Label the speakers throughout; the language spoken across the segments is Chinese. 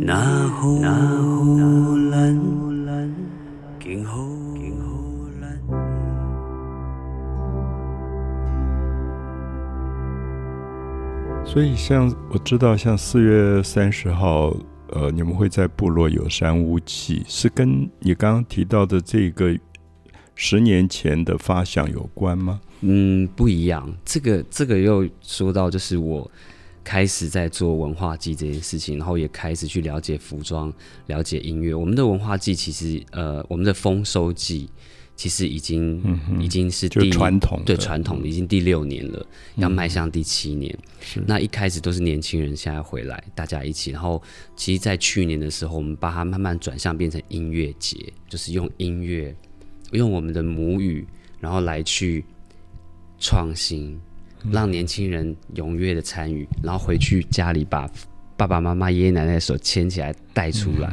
Speaker 1: 那好咱今后咱。
Speaker 2: 所以，像我知道，像四月三十号，呃，你们会在部落有山屋祭，是跟你刚刚提到的这个十年前的发想有关吗？
Speaker 3: 嗯，不一样。这个这个又说到，就是我开始在做文化季这件事情，然后也开始去了解服装、了解音乐。我们的文化季其实，呃，我们的丰收季其实已经、已经是第
Speaker 2: 传统
Speaker 3: 对传统的已经第六年了，要迈向第七年。那一开始都是年轻人，现在回来大家一起，然后其实，在去年的时候，我们把它慢慢转向变成音乐节，就是用音乐，用我们的母语，然后来去创新，让年轻人踊跃的参与，然后回去家里把爸爸妈妈、爷爷奶奶的手牵起来带出来，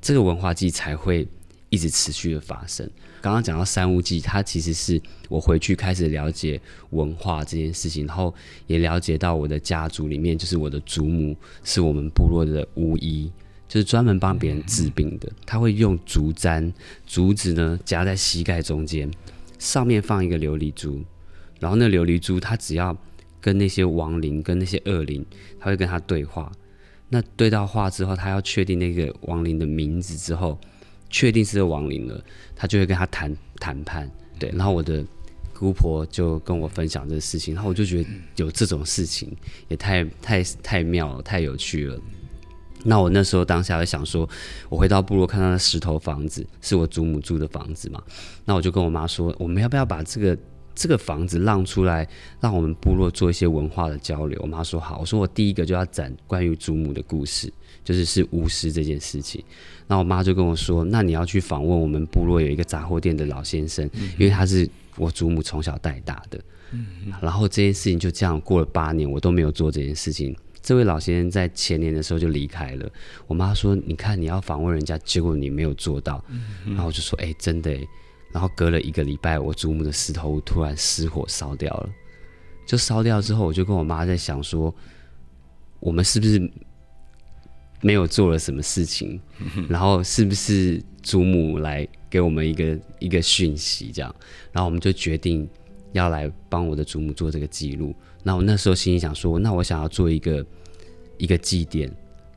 Speaker 3: 这个文化祭才会一直持续的发生。刚刚讲到三屋季，它其实是我回去开始了解文化这件事情，然后也了解到我的家族里面，就是我的祖母是我们部落的巫医，就是专门帮别人治病的。他会用竹簪，竹子呢夹在膝盖中间，上面放一个琉璃珠，然后那琉璃珠它只要跟那些亡灵、跟那些恶灵，他会跟他对话。那对到话之后，他要确定那个亡灵的名字之后，确定是亡灵了，他就会跟他谈谈判。对，然后我的姑婆就跟我分享这个事情，然后我就觉得有这种事情也太太太妙了，太有趣了。那我那时候当下就想说，我回到部落看到那石头房子是我祖母住的房子嘛，那我就跟我妈说，我们要不要把这个这个房子让出来，让我们部落做一些文化的交流？我妈说好，我说我第一个就要展关于祖母的故事，就是是巫师这件事情。那我妈就跟我说，那你要去访问我们部落有一个杂货店的老先生，因为他是我祖母从小带大的。然后这件事情就这样过了八年，我都没有做这件事情。这位老先生在前年的时候就离开了。我妈说：“你看，你要访问人家，结果你没有做到。然后我就说：“哎、真的哎。”然后隔了一个礼拜，我祖母的石头屋突然失火烧掉了。就烧掉之后，我就跟我妈在想说，我们是不是没有做了什么事情？然后是不是祖母来给我们一个一个讯息，这样？然后我们就决定要来帮我的祖母做这个记录。那我那时候心里想说，那我想要做一个一个祭奠，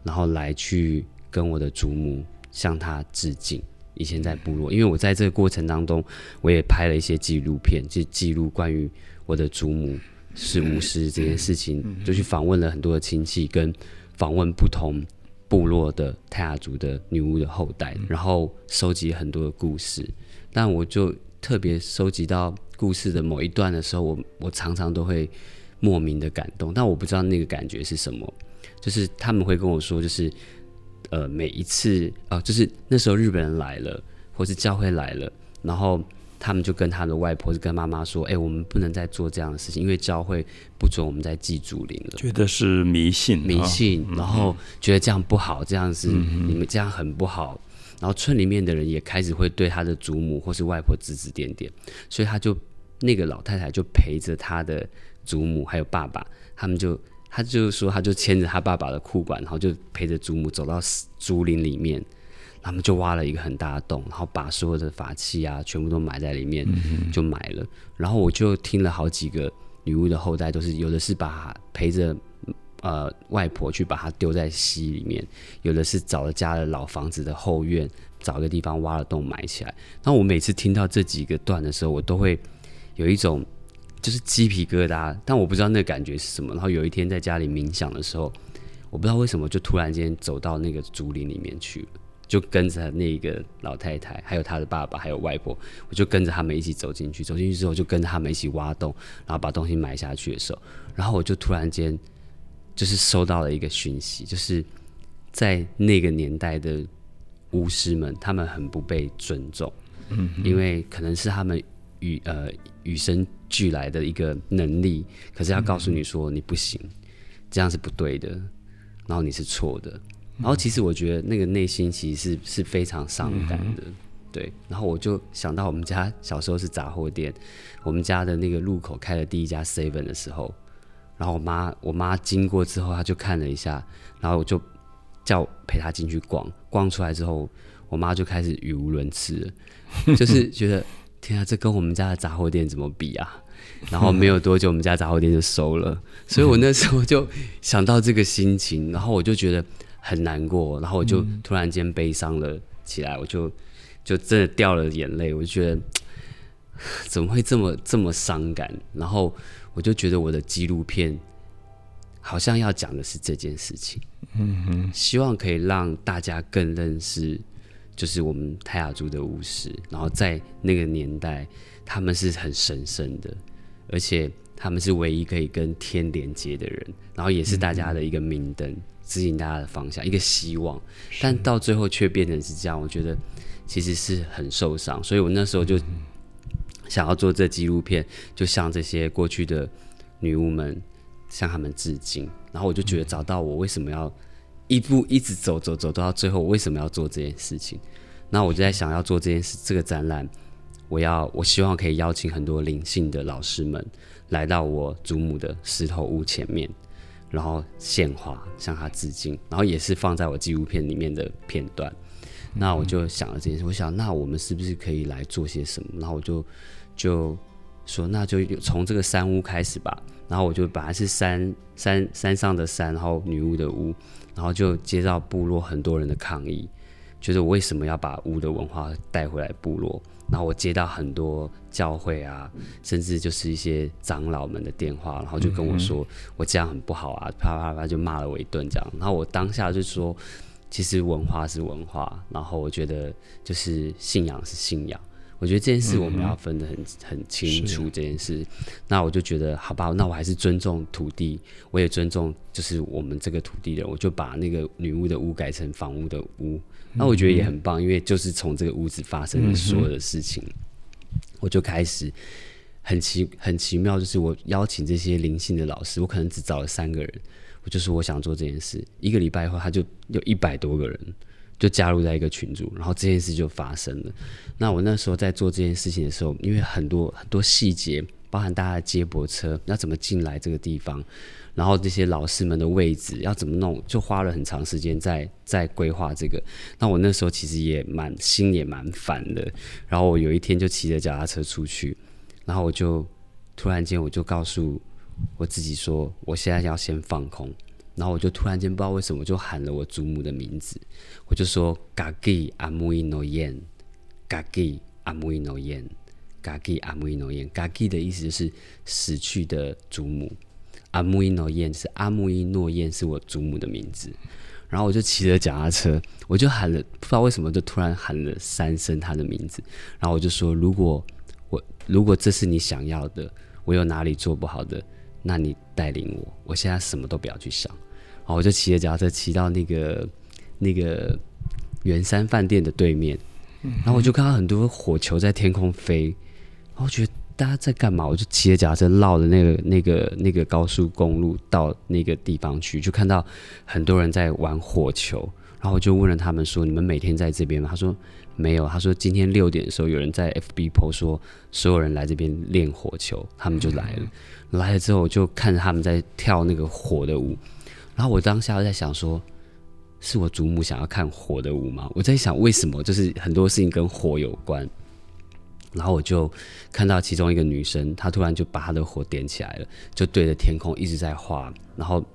Speaker 3: 然后来去跟我的祖母向她致敬。以前在部落，因为我在这个过程当中，我也拍了一些纪录片，就记录关于我的祖母是巫师这件事情，就去访问了很多的亲戚，跟访问不同部落的泰雅族的女巫的后代，然后收集很多的故事。但我就特别收集到故事的某一段的时候，我我常常都会莫名的感动，但我不知道那个感觉是什么。就是他们会跟我说，就是呃每一次啊、就是那时候日本人来了，或是教会来了，然后他们就跟他的外婆是跟妈妈说，哎、我们不能再做这样的事情，因为教会不准我们再祭祖灵了。
Speaker 2: 觉得是迷信，
Speaker 3: 迷
Speaker 2: 啊
Speaker 3: 信，然后觉得这样不好，这样子、你们这样很不好。然后村里面的人也开始会对他的祖母或是外婆指指点点，所以他就那个老太太就陪着他的祖母还有爸爸，他们就他就说他就牵着他爸爸的裤管，然后就陪着祖母走到竹林里面，他们就挖了一个很大的洞，然后把所有的法器啊全部都埋在里面，就埋了。然后我就听了好几个女巫的后代，都是有的是把陪着呃外婆去把它丢在溪里面，有的是找了家的老房子的后院，找个地方挖了洞埋起来。然后我每次听到这几个段的时候，我都会有一种就是鸡皮疙瘩，但我不知道那个感觉是什么。然后有一天在家里冥想的时候，我不知道为什么就突然间走到那个竹林里面去了。就跟着那个老太太，还有她的爸爸，还有外婆，我就跟着他们一起走进去。走进去之后，就跟着他们一起挖洞，然后把东西埋下去的时候，然后我就突然间就是收到了一个讯息，就是在那个年代的巫师们，他们很不被尊重，嗯，因为可能是他们与呃与生俱来的一个能力，可是要告诉你说你不行，这样是不对的，然后你是错的，然后其实我觉得那个内心其实是是非常伤感的。对，然后我就想到我们家小时候是杂货店，我们家的那个路口开了第一家 Seven 的时候，然后我妈我妈经过之后，她就看了一下，然后我就叫我陪她进去逛，逛出来之后，我妈就开始语无伦次了，就是 觉得天啊，这跟我们家的杂货店怎么比啊？然后没有多久，我们家杂货店就收了，所以我那时候就想到这个心情，然后我就觉得很难过，然后我就突然间悲伤了起来，我就就真的掉了眼泪，我就觉得 怎么会这么这么伤感？然后我就觉得我的纪录片好像要讲的是这件事情，嗯哼，希望可以让大家更认识，就是我们泰雅族的巫师，然后在那个年代他们是很神圣的。而且他们是唯一可以跟天连接的人，然后也是大家的一个明灯，指引大家的方向，一个希望。但到最后却变成是这样，我觉得其实是很受伤。所以我那时候就想要做这纪录片，就向这些过去的女巫们向他们致敬。然后我就觉得找到我为什么要一步一直走走走到最后，我为什么要做这件事情？那我就在想要做这件事，这个展览。我要，我希望可以邀请很多灵性的老师们来到我祖母的石头屋前面，然后献花向他致敬，然后也是放在我纪录片里面的片段。那我就想了这件事，我想那我们是不是可以来做些什么？然后我就就说那就从这个山屋开始吧。然后我就本来是山山山上的山，然后女巫的巫，然后就接到部落很多人的抗议，觉得我为什么要把巫的文化带回来部落？然后我接到很多教会啊，甚至就是一些长老们的电话，然后就跟我说我这样很不好啊，啪啪啪就骂了我一顿这样。然后我当下就说，其实文化是文化，然后我觉得就是信仰是信仰。我觉得这件事我们要分得很很清楚。这件事，那我就觉得好吧，那我还是尊重土地，我也尊重就是我们这个土地的，我就把那个女巫的屋改成房屋的屋。那我觉得也很棒，因为就是从这个屋子发生的所有的事情，我就开始很奇很奇妙，就是我邀请这些灵性的老师，我可能只找了三个人，我就说我想做这件事，一个礼拜后他就有一百多个人。就加入在一个群组，然后这件事就发生了。那我那时候在做这件事情的时候，因为很多很多细节，包含大家的接驳车要怎么进来这个地方，然后这些老师们的位置要怎么弄，就花了很长时间在 在规划这个。那我那时候其实也蛮心也蛮烦的。然后我有一天就骑着脚踏车出去，然后我就突然间我就告诉我自己说，我现在要先放空。然后我就突然间不知道为什么就喊了我祖母的名字，我就说嘎吉阿木伊诺燕，嘎吉阿木伊诺燕，嘎吉阿木伊诺燕，嘎吉的意思就是死去的祖母，阿木伊诺燕是阿木伊诺燕是我祖母的名字。然后我就骑着脚踏车，我就喊了，不知道为什么就突然喊了三声她的名字。然后我就说，如果我如果这是你想要的，我有哪里做不好的，那你带领我，我现在什么都不要去想。然后我就骑着脚踏车骑到那个那个圆山饭店的对面，然后我就看到很多火球在天空飞，然后我觉得大家在干嘛？我就骑着脚踏车绕着那个那个那个高速公路到那个地方去，就看到很多人在玩火球，然后我就问了他们说：“你们每天在这边吗？”他说：“没有。”他说：“今天六点的时候有人在 FB PO 说所有人来这边练火球，他们就来了。来了之后我就看着他们在跳那个火的舞。”然后我当下在想说，是我祖母想要看火的舞吗？我在想为什么，就是很多事情跟火有关。然后我就看到其中一个女生，她突然就把她的火点起来了，就对着天空一直在画，然后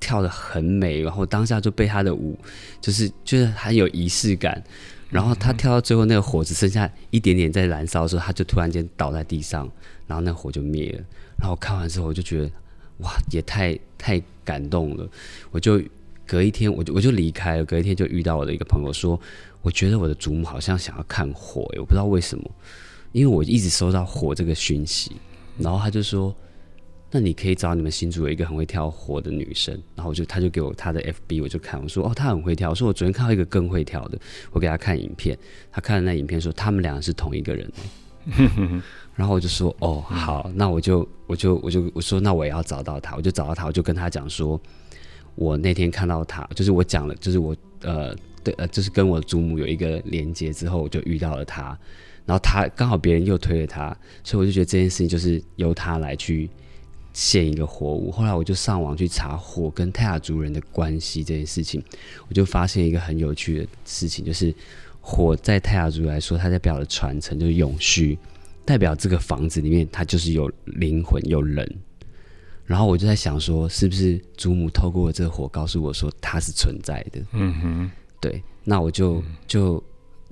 Speaker 3: 跳的很美。然后当下就被她的舞，就是就是很有仪式感。然后她跳到最后，那个火只剩下一点点在燃烧的时候，她就突然间倒在地上，然后那火就灭了。然后看完之后，我就觉得。哇，也太太感动了！我就隔一天，我就我就离开了。隔一天就遇到我的一个朋友说，我觉得我的祖母好像想要看火，我不知道为什么，因为我一直收到火这个讯息。然后他就说，那你可以找你们新组有一个很会跳火的女生。然后我就他就给我他的 FB，我就看，我说哦，她很会跳。我说我昨天看到一个更会跳的，我给他看影片，他看了那影片说他们两个是同一个人。然后我就说哦好，那我就我就我就我说那我也要找到他，我就找到他，我就跟他讲说，我那天看到他，就是我讲了，就是我呃对呃就是跟我祖母有一个连接之后，我就遇到了他，然后他刚好别人又推了他，所以我就觉得这件事情就是由他来去献一个火舞。后来我就上网去查火跟泰雅族人的关系这件事情，我就发现一个很有趣的事情，就是火在泰雅族来说，它代表的传承就是永续，代表这个房子里面它就是有灵魂有人。然后我就在想说，是不是祖母透过这个火告诉我说它是存在的？
Speaker 2: 嗯哼，
Speaker 3: 对，那我就就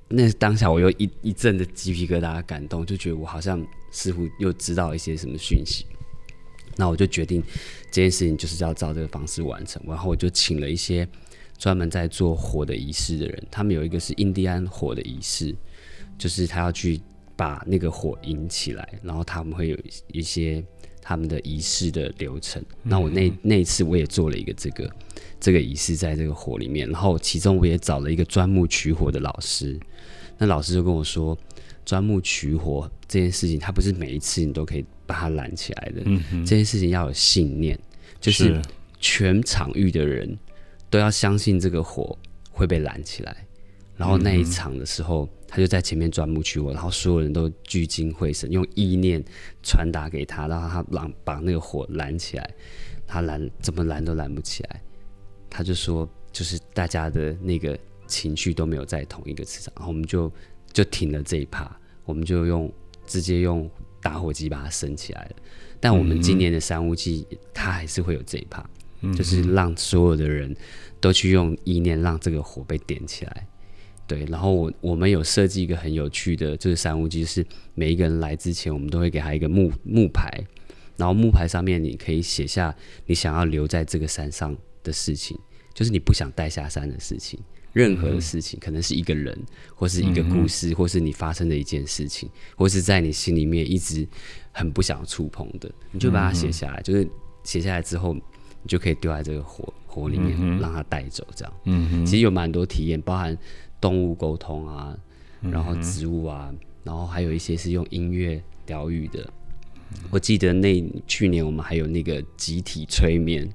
Speaker 3: 那当下我又一一阵的鸡皮疙瘩感动，就觉得我好像似乎又知道一些什么讯息。那我就决定这件事情就是要照这个方式完成。然后我就请了一些专门在做火的仪式的人，他们有一个是印第安火的仪式，就是他要去把那个火引起来，然后他们会有一些。他们的仪式的流程，那我那那一次我也做了一个这个这个仪式，在这个火里面，然后其中我也找了一个钻木取火的老师，那老师就跟我说，钻木取火这件事情，它不是每一次你都可以把它燃起来的，嗯这件事情要有信念，就是全场域的人都要相信这个火会被燃起来。然后那一场的时候，他就在前面钻木取火，然后所有人都聚精会神，用意念传达给他，让他让把那个火燃起来。他燃怎么燃都燃不起来，他就说，就是大家的那个情绪都没有在同一个磁场，然后我们就就停了这一趴，我们就用直接用打火机把它升起来了。但我们今年的三五季，它还是会有这一趴，就是让所有的人都去用意念让这个火被点起来。对，然后我我们有设计一个很有趣的，就是三无机，是每一个人来之前，我们都会给他一个木木牌，然后木牌上面你可以写下你想要留在这个山上的事情，就是你不想带下山的事情，任何的事情，可能是一个人，或是一个故事，或是你发生的一件事情，或是在你心里面一直很不想触碰的，你就把它写下来，就是写下来之后，你就可以丢在这个火火里面，让它带走，这样。嗯其实有蛮多体验，包含。动物沟通啊，然后植物啊，然后还有一些是用音乐疗愈的。我记得那去年我们还有那个集体催眠，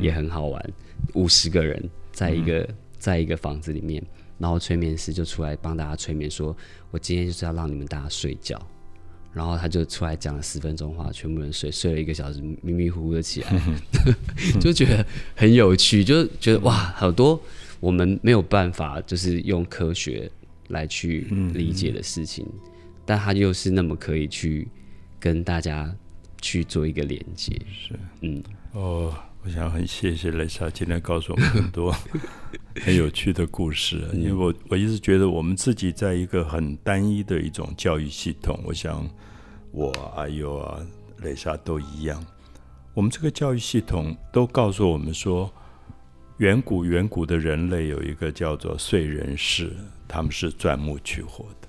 Speaker 3: 也很好玩。五十个人在一个在一个房子里面，然后催眠师就出来帮大家催眠，说我今天就是要让你们大家睡觉。然后他就出来讲了十分钟话，全部人睡，睡了一个小时，迷迷糊糊的起来，就觉得很有趣，就觉得哇，好多。我们没有办法，就是用科学来去理解的事情，但它又是那么可以去跟大家去做一个连接。
Speaker 2: 是，嗯，哦，我想很谢谢雷莎今天告诉我们很多 很有趣的故事，因为我我一直觉得我们自己在一个很单一的一种教育系统，我想我阿尤啊雷莎都一样，我们这个教育系统都告诉我们说。远古远古的人类有一个叫做燧人氏，他们是钻木取火的。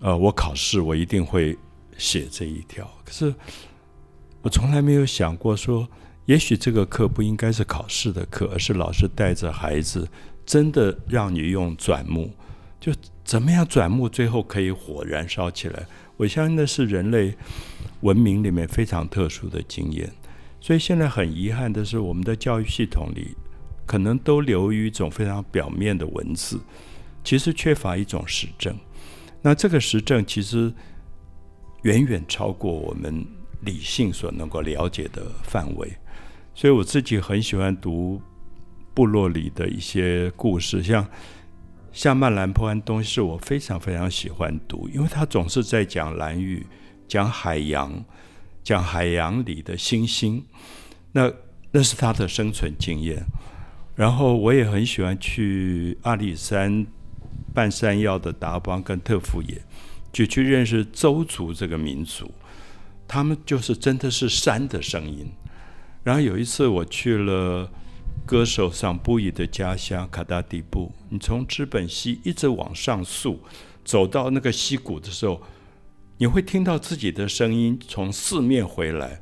Speaker 2: 呃，我考试我一定会写这一条，可是我从来没有想过说，也许这个课不应该是考试的课，而是老师带着孩子，真的让你用钻木，就怎么样钻木，最后可以火燃烧起来。我相信那是人类文明里面非常特殊的经验。所以现在很遗憾的是，我们的教育系统里。可能都流于一种非常表面的文字，其实缺乏一种实证。那这个实证其实远远超过我们理性所能够了解的范围。所以我自己很喜欢读部落里的一些故事，像像曼兰坡安东是我非常非常喜欢读，因为他总是在讲蓝屿、讲海洋、讲海洋里的星星。那那是他的生存经验。然后我也很喜欢去阿里山、半山腰的达邦跟特富野，就去认识周族这个民族。他们就是真的是山的声音。然后有一次我去了歌手桑布依的家乡卡达迪布，你从知本溪一直往上溯，走到那个溪谷的时候，你会听到自己的声音从四面回来。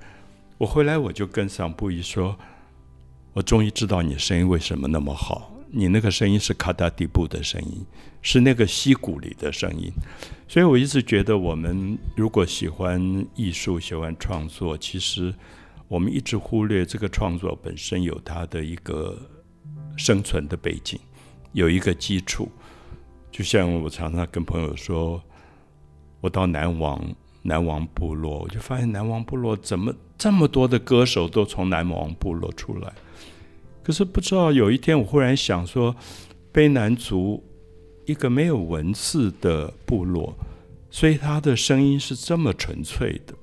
Speaker 2: 我回来我就跟桑布依说。我终于知道你声音为什么那么好。你那个声音是卡达迪布的声音，是那个溪谷里的声音。所以我一直觉得，我们如果喜欢艺术、喜欢创作，其实我们一直忽略这个创作本身有它的一个生存的背景，有一个基础。就像我常常跟朋友说，我到南王南王部落，我就发现南王部落怎么这么多的歌手都从南王部落出来。可是不知道有一天，我忽然想说，卑南族一个没有文字的部落，所以他的声音是这么纯粹的，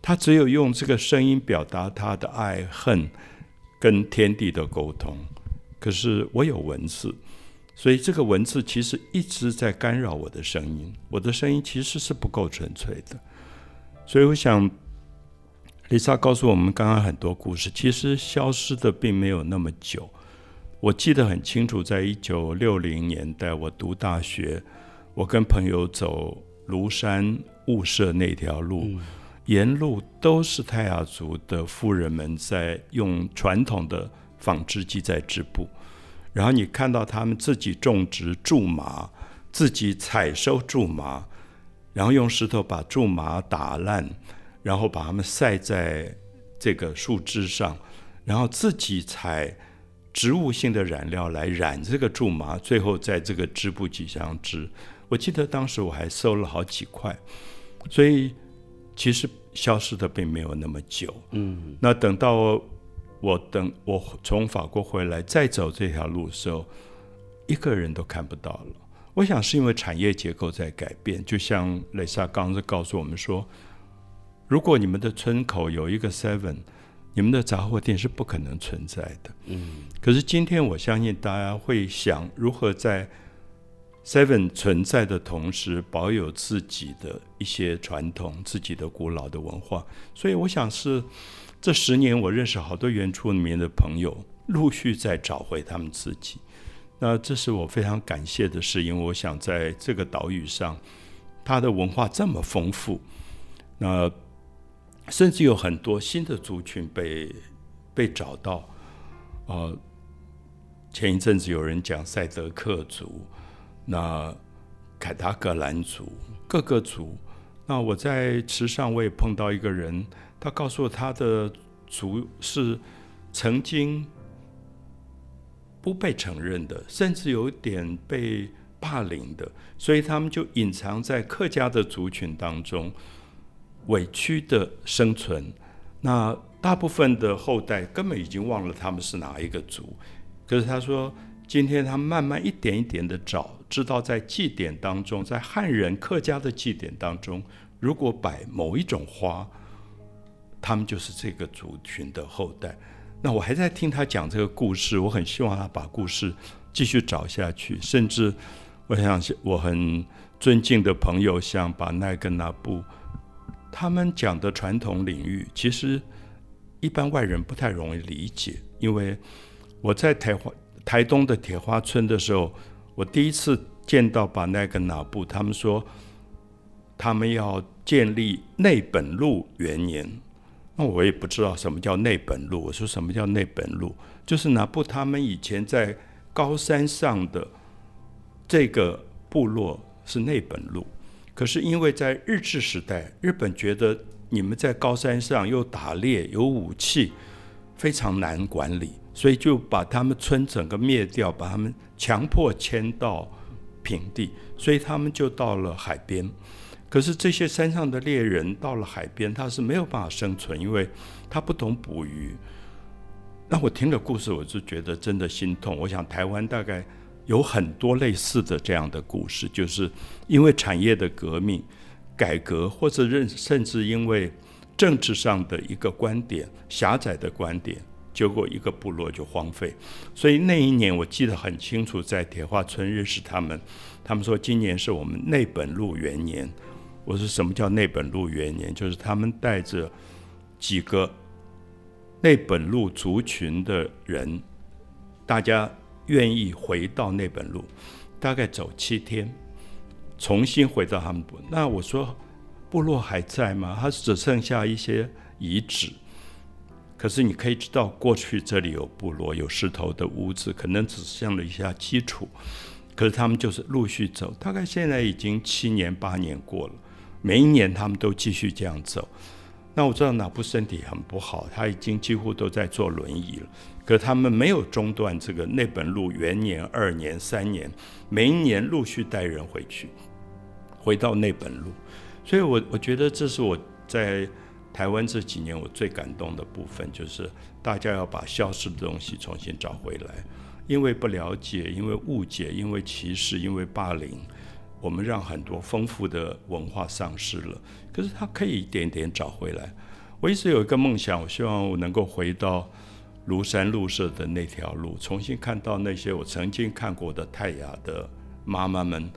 Speaker 2: 他只有用这个声音表达他的爱恨，跟天地的沟通。可是我有文字。所以这个文字其实一直在干扰我的声音，我的声音其实是不够纯粹的。所以我想，丽莎告诉我们刚刚很多故事，其实消失的并没有那么久。我记得很清楚，在一九六零年代，我读大学，我跟朋友走庐山雾社那条路，沿路都是泰雅族的妇人们在用传统的纺织机在织布。然后你看到他们自己种植苎麻，自己采收苎麻，然后用石头把苎麻打烂，然后把它们晒在这个树枝上，然后自己采植物性的染料来染这个苎麻，最后在这个织布机上织。我记得当时我还收了好几块，所以其实消失的并没有那么久。嗯，那等到。我等我从法国回来，再走这条路的时候，一个人都看不到了。我想是因为产业结构在改变，就像蕾莎刚才告诉我们说，如果你们的村口有一个 Seven，你们的杂货店是不可能存在的。嗯。可是今天我相信大家会想如何在 Seven 存在的同时，保有自己的一些传统、自己的古老的文化。所以我想是。这十年，我认识好多原住民的朋友，陆续在找回他们自己。那这是我非常感谢的事，因为我想在这个岛屿上，它的文化这么丰富，那甚至有很多新的族群被被找到。呃，前一阵子有人讲赛德克族，那凯达格兰族，各个族。那我在池上，我也碰到一个人。他告诉我，他的族是曾经不被承认的，甚至有点被霸凌的，所以他们就隐藏在客家的族群当中，委屈的生存。那大部分的后代根本已经忘了他们是哪一个族。可是他说，今天他慢慢一点一点的找，知道在祭典当中，在汉人客家的祭典当中，如果摆某一种花。他们就是这个族群的后代。那我还在听他讲这个故事，我很希望他把故事继续找下去。甚至，我想我很尊敬的朋友，像巴奈跟那布，他们讲的传统领域，其实一般外人不太容易理解。因为我在台花台东的铁花村的时候，我第一次见到巴奈跟那布，他们说他们要建立内本路元年。那我也不知道什么叫内本路。我说什么叫内本路？就是拿布他们以前在高山上的这个部落是内本路，可是因为在日治时代，日本觉得你们在高山上又打猎有武器，非常难管理，所以就把他们村整个灭掉，把他们强迫迁到平地，所以他们就到了海边。可是这些山上的猎人到了海边，他是没有办法生存，因为他不懂捕鱼。那我听了故事，我就觉得真的心痛。我想台湾大概有很多类似的这样的故事，就是因为产业的革命、改革，或者认甚至因为政治上的一个观点狭窄的观点，结果一个部落就荒废。所以那一年我记得很清楚，在铁花村认识他们，他们说今年是我们内本路元年。我说什么叫内本路元年？就是他们带着几个内本路族群的人，大家愿意回到内本路，大概走七天，重新回到他们部。那我说部落还在吗？它只剩下一些遗址。可是你可以知道，过去这里有部落，有石头的屋子，可能只剩了一下基础。可是他们就是陆续走，大概现在已经七年八年过了。每一年他们都继续这样走，那我知道哪部身体很不好，他已经几乎都在坐轮椅了。可他们没有中断这个内本路元年、二年、三年，每一年陆续带人回去，回到内本路。所以我我觉得这是我在台湾这几年我最感动的部分，就是大家要把消失的东西重新找回来。因为不了解，因为误解，因为歧视，因为霸凌，我们让很多丰富的文化丧失了。可是它可以一点点找回来。我一直有一个梦想，我希望我能够回到庐山路社的那条路，重新看到那些我曾经看过的泰雅的妈妈们，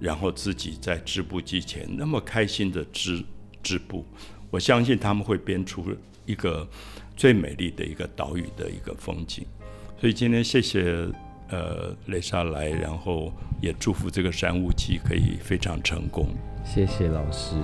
Speaker 2: 然后自己在织布机前那么开心的织织布。我相信他们会编出一个最美丽的一个岛屿的一个风景。所以今天谢谢呃雷莎来，然后也祝福这个山屋记可以非常成功。
Speaker 3: 谢谢老师。